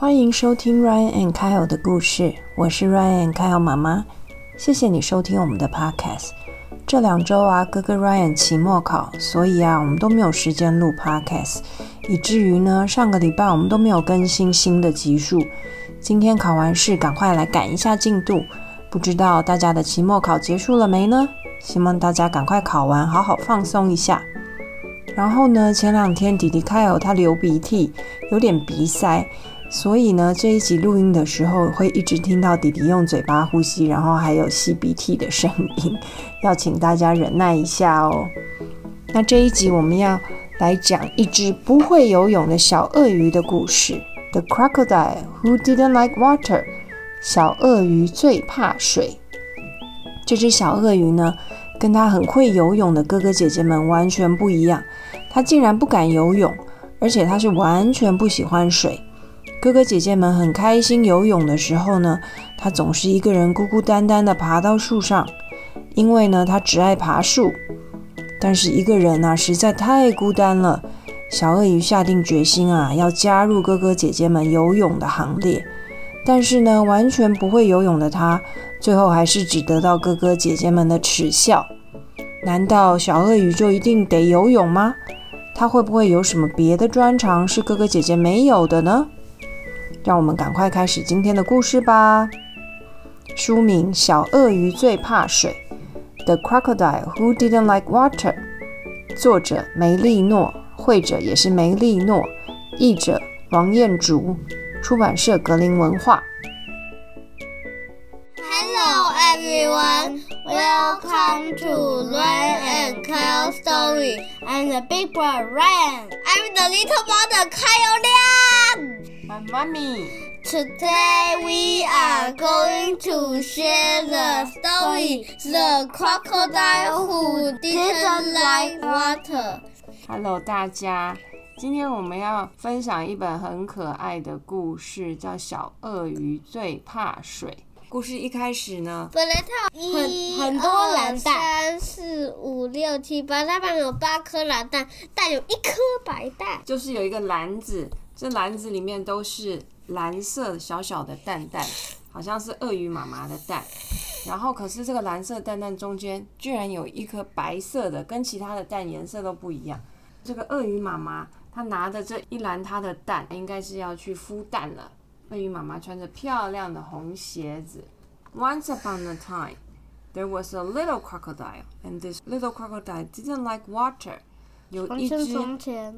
欢迎收听 Ryan and Kyle 的故事，我是 Ryan and Kyle 妈妈。谢谢你收听我们的 Podcast。这两周啊，哥哥 Ryan 期末考，所以啊，我们都没有时间录 Podcast，以至于呢，上个礼拜我们都没有更新新的集数。今天考完试，赶快来赶一下进度。不知道大家的期末考结束了没呢？希望大家赶快考完，好好放松一下。然后呢，前两天弟弟 Kyle 他流鼻涕，有点鼻塞，所以呢，这一集录音的时候会一直听到弟弟用嘴巴呼吸，然后还有吸鼻涕的声音，要请大家忍耐一下哦。那这一集我们要来讲一只不会游泳的小鳄鱼的故事，The crocodile who didn't like water。小鳄鱼最怕水。这只小鳄鱼呢，跟它很会游泳的哥哥姐姐们完全不一样。它竟然不敢游泳，而且它是完全不喜欢水。哥哥姐姐们很开心游泳的时候呢，他总是一个人孤孤单单的爬到树上，因为呢，他只爱爬树。但是一个人呢，实在太孤单了。小鳄鱼下定决心啊，要加入哥哥姐姐们游泳的行列。但是呢，完全不会游泳的他，最后还是只得到哥哥姐姐们的耻笑。难道小鳄鱼就一定得游泳吗？他会不会有什么别的专长是哥哥姐姐没有的呢？让我们赶快开始今天的故事吧。书名《小鳄鱼最怕水》，The Crocodile Who Didn't Like Water。作者梅丽诺，绘者也是梅丽诺，译者王彦竹。出版社格林文化。Hello everyone, welcome to Ryan and Kyle story. I'm the big boy Ryan. I'm the little brother Kyle Liang. My mommy. Today we are going to share the story The Crocodile Who Didn't Like Water. Hello 大家。今天我们要分享一本很可爱的故事，叫《小鳄鱼最怕水》。故事一开始呢，本来它有很很多蓝蛋，三四五六七八，它旁有八颗蓝蛋，但有一颗白蛋，就是有一个篮子，这篮子里面都是蓝色小小的蛋蛋，好像是鳄鱼妈妈的蛋。然后可是这个蓝色蛋蛋中间居然有一颗白色的，跟其他的蛋颜色都不一样。这个鳄鱼妈妈。他拿着这一篮它的蛋，应该是要去孵蛋了。鳄鱼妈妈穿着漂亮的红鞋子。Once upon a time, there was a little crocodile, and this little crocodile didn't like water. 有一只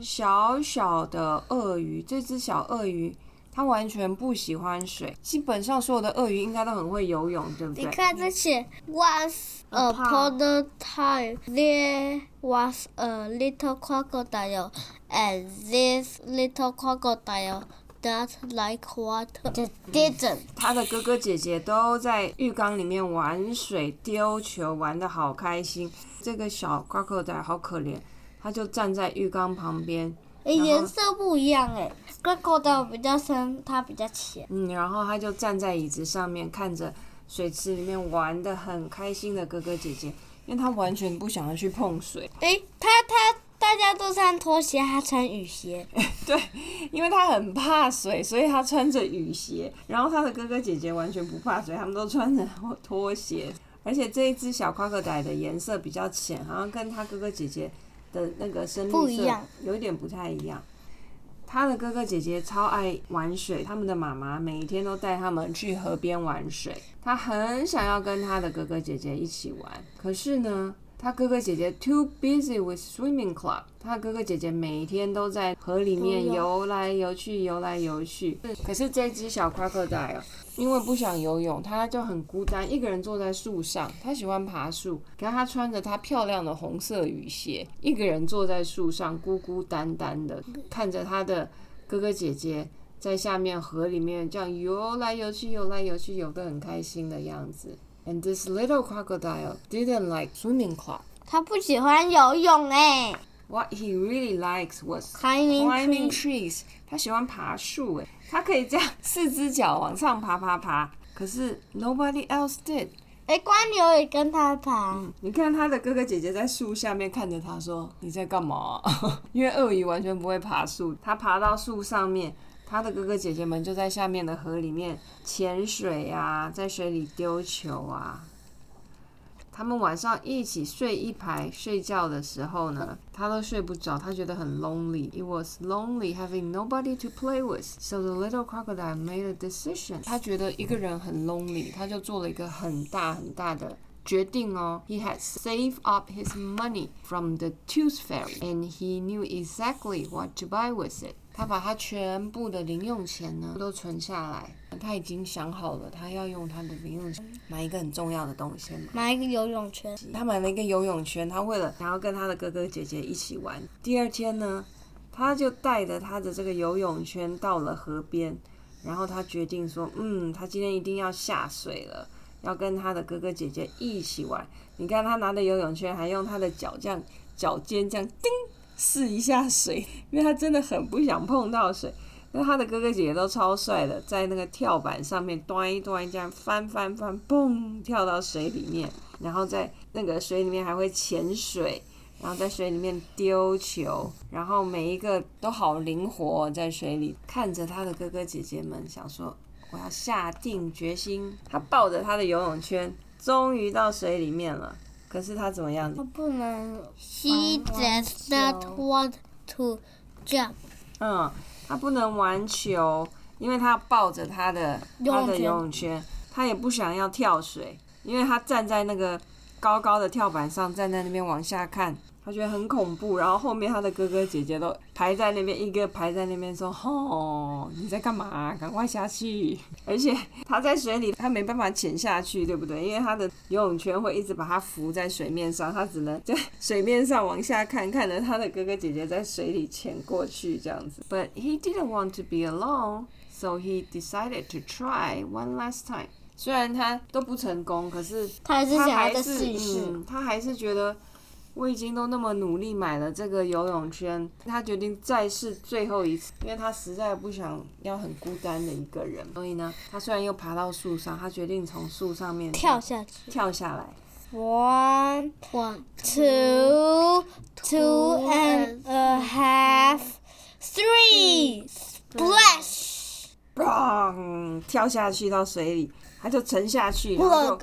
小小的鳄鱼，这只小鳄鱼它完全不喜欢水。基本上所有的鳄鱼应该都很会游泳，对不对？你看这些，Once upon a time, there was a little crocodile. And this little crocodile that like water didn't。他的哥哥姐姐都在浴缸里面玩水、丢球，玩的好开心。这个小 crocodile 好可怜，他就站在浴缸旁边。诶，颜色不一样诶，crocodile 比较深，它比较浅。嗯，然后他就站在椅子上面，看着水池里面玩的很开心的哥哥姐姐，因为他完全不想要去碰水。诶，他他。大家都穿拖鞋，他穿雨鞋。对，因为他很怕水，所以他穿着雨鞋。然后他的哥哥姐姐完全不怕水，他们都穿着拖鞋。而且这一只小夸克仔的颜色比较浅，好像跟他哥哥姐姐的那个深绿色有一点不太一样。他的哥哥姐姐超爱玩水，他们的妈妈每天都带他们去河边玩水。他很想要跟他的哥哥姐姐一起玩，可是呢？他哥哥姐姐 too busy with swimming club。他哥哥姐姐每天都在河里面游来游去，游来游去。可是这只小 crocodile 因为不想游泳，他就很孤单，一个人坐在树上。他喜欢爬树，可是他穿着他漂亮的红色雨鞋，一个人坐在树上，孤孤单单的看着他的哥哥姐姐在下面河里面这样游来游去，游来游去，游得很开心的样子。And this little crocodile didn't like swimming club. 他不喜欢游泳哎。What he really likes was climbing trees. 他喜欢爬树哎，他可以这样四只脚往上爬爬爬。可是 nobody else did. 哎，蜗牛也跟他爬。你看他的哥哥姐姐在树下面看着他说：“你在干嘛？”因为鳄鱼完全不会爬树，他爬到树上面。他的哥哥姐姐们就在下面的河里面潜水啊，在水里丢球啊。他们晚上一起睡一排，睡觉的时候呢，他都睡不着，他觉得很 lonely。It was lonely having nobody to play with. So the little crocodile made a decision. 他觉得一个人很 lonely，他就做了一个很大很大的决定哦。He had saved up his money from the tooth fairy, and he knew exactly what to buy with it. 他把他全部的零用钱呢都存下来，他已经想好了，他要用他的零用钱买一个很重要的东西嘛。买一个游泳圈，他买了一个游泳圈，他为了想要跟他的哥哥姐姐一起玩。第二天呢，他就带着他的这个游泳圈到了河边，然后他决定说，嗯，他今天一定要下水了，要跟他的哥哥姐姐一起玩。你看他拿的游泳圈，还用他的脚这样脚尖这样叮。试一下水，因为他真的很不想碰到水。那他的哥哥姐姐都超帅的，在那个跳板上面端一端，这样翻翻翻，嘣，跳到水里面，然后在那个水里面还会潜水，然后在水里面丢球，然后每一个都好灵活，在水里看着他的哥哥姐姐们，想说我要下定决心。他抱着他的游泳圈，终于到水里面了。可是他怎么样？他不能。He does not want to jump. 嗯，他不能玩球，因为他抱着他的他的游泳圈，他也不想要跳水，因为他站在那个高高的跳板上，站在那边往下看。他觉得很恐怖，然后后面他的哥哥姐姐都排在那边，一个排在那边说：“吼，你在干嘛？赶快下去！”而且他在水里，他没办法潜下去，对不对？因为他的游泳圈会一直把他浮在水面上，他只能在水面上往下看，看着他的哥哥姐姐在水里潜过去这样子。But he didn't want to be alone, so he decided to try one last time. 虽然他都不成功，可是他还是他还是嗯，他还是觉得。我已经都那么努力买了这个游泳圈，他决定再试最后一次，因为他实在不想要很孤单的一个人。所以呢，他虽然又爬到树上，他决定从树上面跳下去，跳下来。One, one, two, two and a half, three, splash! Bang！跳下去到水里。他就沉下去，然后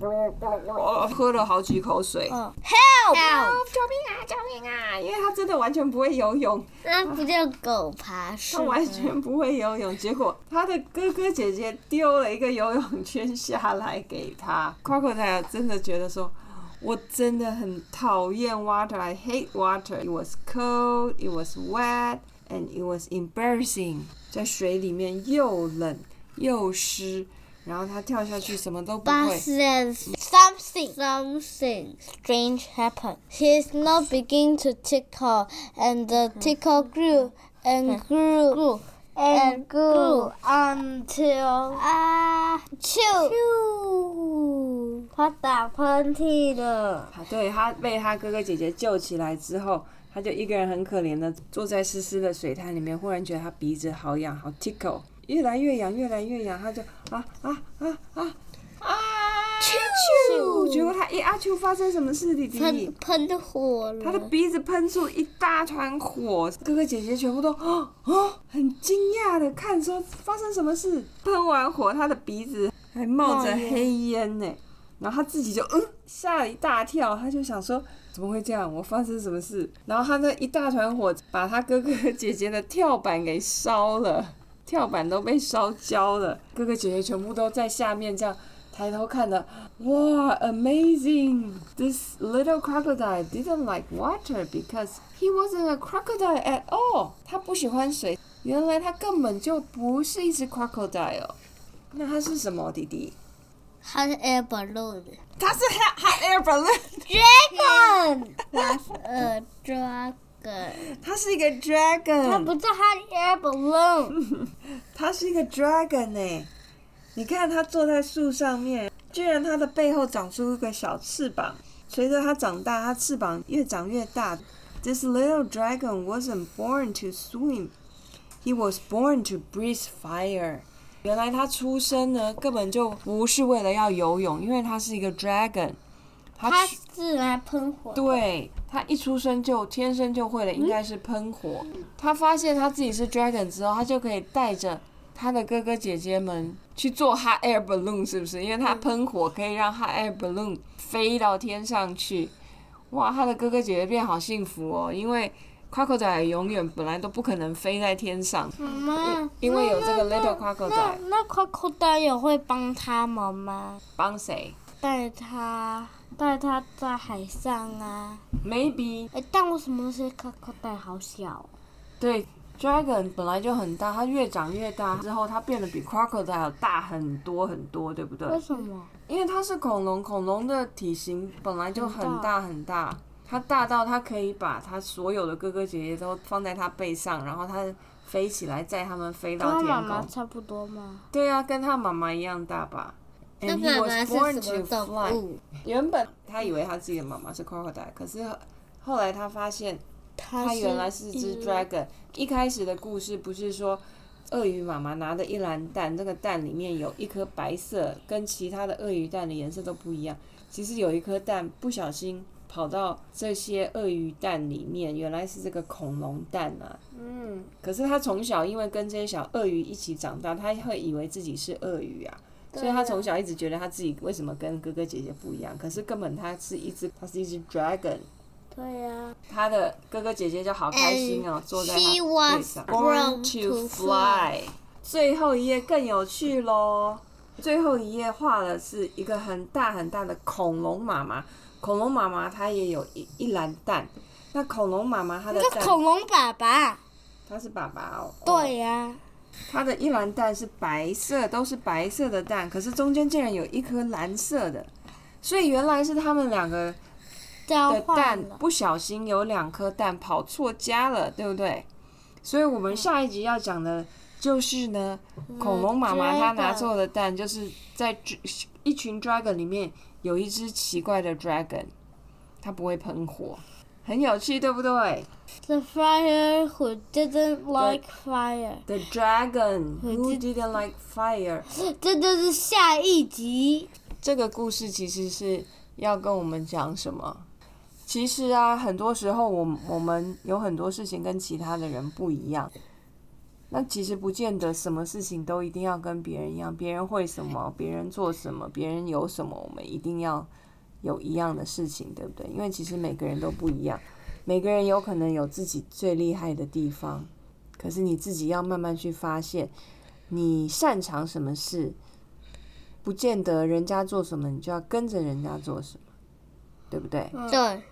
就喝了好几口水。Help！救命啊！救命啊！因为他真的完全不会游泳。那不叫狗爬树。他完全不会游泳，结果他的哥哥姐姐丢了一个游泳圈下来给他。Crocodile 真的觉得说，我真的很讨厌 water. I hate water. It was cold. It was wet. And it was embarrassing. 在水里面又冷又湿。然后他跳下去，什么都不会。But then something, something strange happened. His nose began to tickle, and the tickle grew and grew and grew until 啊，啾！他打喷嚏了。对他被他哥哥姐姐救起来之后，他就一个人很可怜的坐在湿湿的水滩里面，忽然觉得他鼻子好痒，好 tickle。越来越痒，越来越痒，他就啊啊啊啊啊！啾！结果他一阿啾，发生什么事？弟弟喷喷火了，他的鼻子喷出一大团火，哥哥姐姐全部都啊啊，很惊讶的看说发生什么事？喷完火，他的鼻子还冒着黑烟呢，然后他自己就嗯吓了一大跳，他就想说怎么会这样？我发生什么事？然后他那一大团火把他哥哥姐姐的跳板给烧了。跳板都被烧焦了，哥哥姐姐全部都在下面这样抬头看的，哇，amazing! This little crocodile didn't like water because he wasn't a crocodile at all. 他不喜欢水，原来他根本就不是一只 crocodile。那他是什么，弟弟？他是 air balloon。他是 hot air balloon。Dragon was a dragon. 它是一个 dragon，它不叫 hot air balloon，它是一个 dragon 呢。你看它坐在树上面，居然它的背后长出一个小翅膀。随着它长大，它翅膀越长越大。This little dragon wasn't born to swim, he was born to breathe fire。原来它出生呢，根本就不是为了要游泳，因为它是一个 dragon。它是来喷火。对，他一出生就天生就会的，应该是喷火。他发现他自己是 dragon 之后，他就可以带着他的哥哥姐姐们去做 hot air balloon，是不是？因为他喷火可以让 hot air balloon 飞到天上去。哇，他的哥哥姐姐变好幸福哦，因为 crocodile 永远本来都不可能飞在天上，妈妈，因为有这个 little 那 crocodile 那 crocodile 也会帮他们吗？帮谁带他带他在海上啊？？Maybe 哎，但为什么那些 crocodile 好小哦？对，dragon 本来就很大，它越长越大之后，它变得比 crocodile 大很多很多，对不对？为什么？因为它是恐龙，恐龙的体型本来就很大很大，它大到它可以把它所有的哥哥姐姐都放在它背上，然后它飞起来载他们飞到天空。妈妈差不多吗？对啊，跟他妈妈一样大吧。那 And he 妈 was 妈是 born 什么 to 动 fly. 物？原本他以为他自己的妈妈是 crocodile，可是后来他发现它它原来是只 dragon。一开始的故事不是说鳄鱼妈妈拿的一篮蛋，那个蛋里面有一颗白色，跟其他的鳄鱼蛋的颜色都不一样。其实有一颗蛋不小心跑到这些鳄鱼蛋里面，原来是这个恐龙蛋啊。嗯，可是他从小因为跟这些小鳄鱼一起长大，他会以为自己是鳄鱼啊。所以他从小一直觉得他自己为什么跟哥哥姐姐不一样，可是根本他是一只，他是一只 dragon。对呀。他的哥哥姐姐就好开心哦，坐在他背上。born to fly。最后一页更有趣喽！最后一页画的是一个很大很大的恐龙妈妈。恐龙妈妈它也有一一篮蛋。那恐龙妈妈它的恐龙爸爸。他是爸爸哦。哦对呀。它的一篮蛋是白色，都是白色的蛋，可是中间竟然有一颗蓝色的，所以原来是他们两个的蛋。不小心有两颗蛋跑错家了，对不对？所以我们下一集要讲的就是呢，恐龙妈妈她拿错的蛋，就是在一群 dragon 里面有一只奇怪的 dragon，它不会喷火，很有趣，对不对 The fire who didn't like fire，？The dragon who didn't like fire。这就是下一集。这个故事其实是要跟我们讲什么？其实啊，很多时候我我们有很多事情跟其他的人不一样。那其实不见得什么事情都一定要跟别人一样，别人会什么，别人做什么，别人有什么，我们一定要有一样的事情，对不对？因为其实每个人都不一样，每个人有可能有自己最厉害的地方，可是你自己要慢慢去发现，你擅长什么事，不见得人家做什么你就要跟着人家做什么，对不对？对。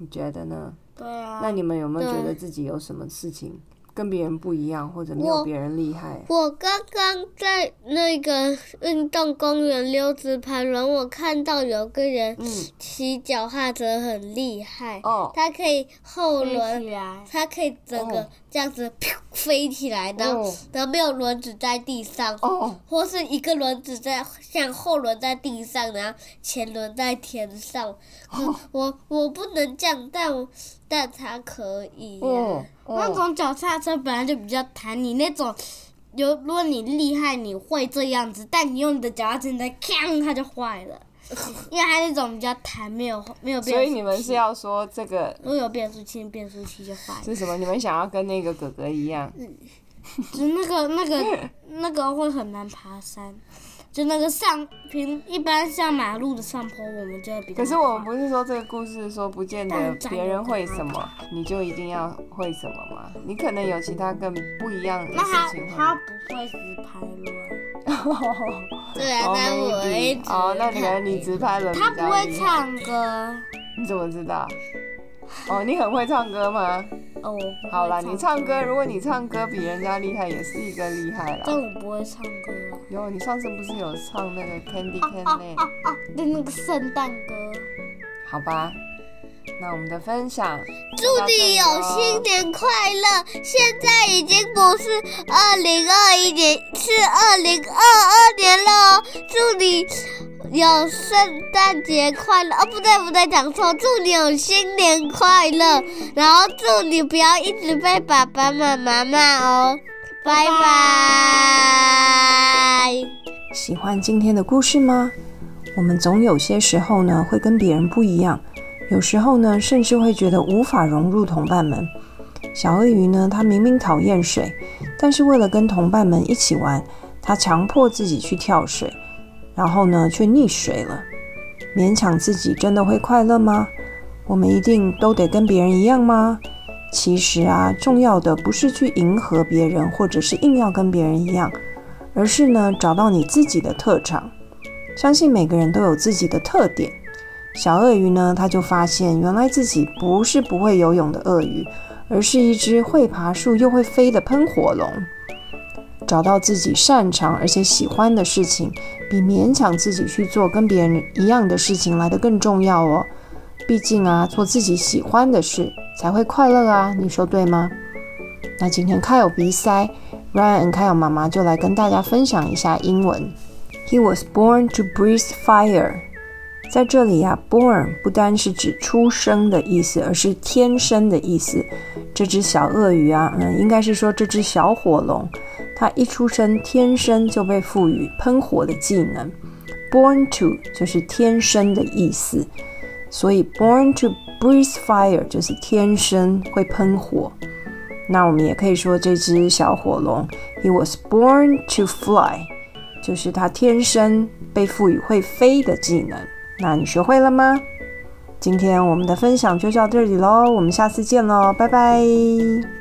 你觉得呢？对啊。那你们有没有觉得自己有什么事情跟别人不一样，或者没有别人厉害？我刚刚在那个运动公园溜直排轮，我看到有个人嗯，骑脚踏车很厉害，哦，他可以后轮，来，他可以整个哦这样子噗飞起来，然后哦然后没有轮子在地上，哦，或是一个轮子在像后轮在地上，然后前轮在天上。哦我我不能这样，但我但它可以呀、哦，哦，那种脚踏车本来就比较弹，你那种有如果你厉害，你会这样子，但你用你的脚踏车你再锵，它就坏了，因为它那种比较弹，没有没有变速器。所以你们是要说这个如果有变速器，变速器就坏了。是什么？你们想要跟那个哥哥一样？就那个那个那个会很难爬山，就那个上平一般像马路的上坡，我们就会比较可是我们不是说这个故事说不见得别人会什么，你就一定要会什么吗？你可能有其他更不一样的事情那。他不会直拍轮，对啊，哦但我会，maybe 直哦，那可能你直拍轮他不会唱歌。你怎么知道？哦，你很会唱歌吗？哦，好啦，你唱歌，如果你唱歌比人家厉害，也是一个厉害了但啦。我不会唱歌啊。有，你上次不是有唱那个 Candy 啊 Candy？啊啊！对，那个圣诞歌。好吧，那我们的分享祝你有新年快乐！现在已经不是二零二一年，是二零二二年了哦。祝你有圣诞节快乐！哦，不对不对，讲错，祝你有新年快乐！然后祝你不要一直被爸爸妈妈骂哦，拜拜。喜欢今天的故事吗？我们总有些时候呢会跟别人不一样，有时候呢甚至会觉得无法融入同伴们。小鳄鱼呢，它明明讨厌水，但是为了跟同伴们一起玩，它强迫自己去跳水，然后呢却溺水了。勉强自己真的会快乐吗？我们一定都得跟别人一样吗？其实啊，重要的不是去迎合别人，或者是硬要跟别人一样，而是呢找到你自己的特长。相信每个人都有自己的特点。小鳄鱼呢，他就发现原来自己不是不会游泳的鳄鱼，而是一只会爬树又会飞的喷火龙。找到自己擅长而且喜欢的事情，比勉强自己去做跟别人一样的事情来得更重要哦。毕竟啊，做自己喜欢的事才会快乐啊，你说对吗？那今天开有鼻塞，Ryan 和开有妈妈就来跟大家分享一下英文。He was born to breathe fire。在这里啊，born 不单是指出生的意思，而是天生的意思。这只小鳄鱼啊，嗯，应该是说这只小火龙，它一出生天生就被赋予喷火的技能。Born to 就是天生的意思。所以，born to breathe fire 就是天生会喷火。那我们也可以说，这只小火龙，he was born to fly，就是它天生被赋予会飞的技能。那你学会了吗？今天我们的分享就到这里喽，我们下次见喽，拜拜。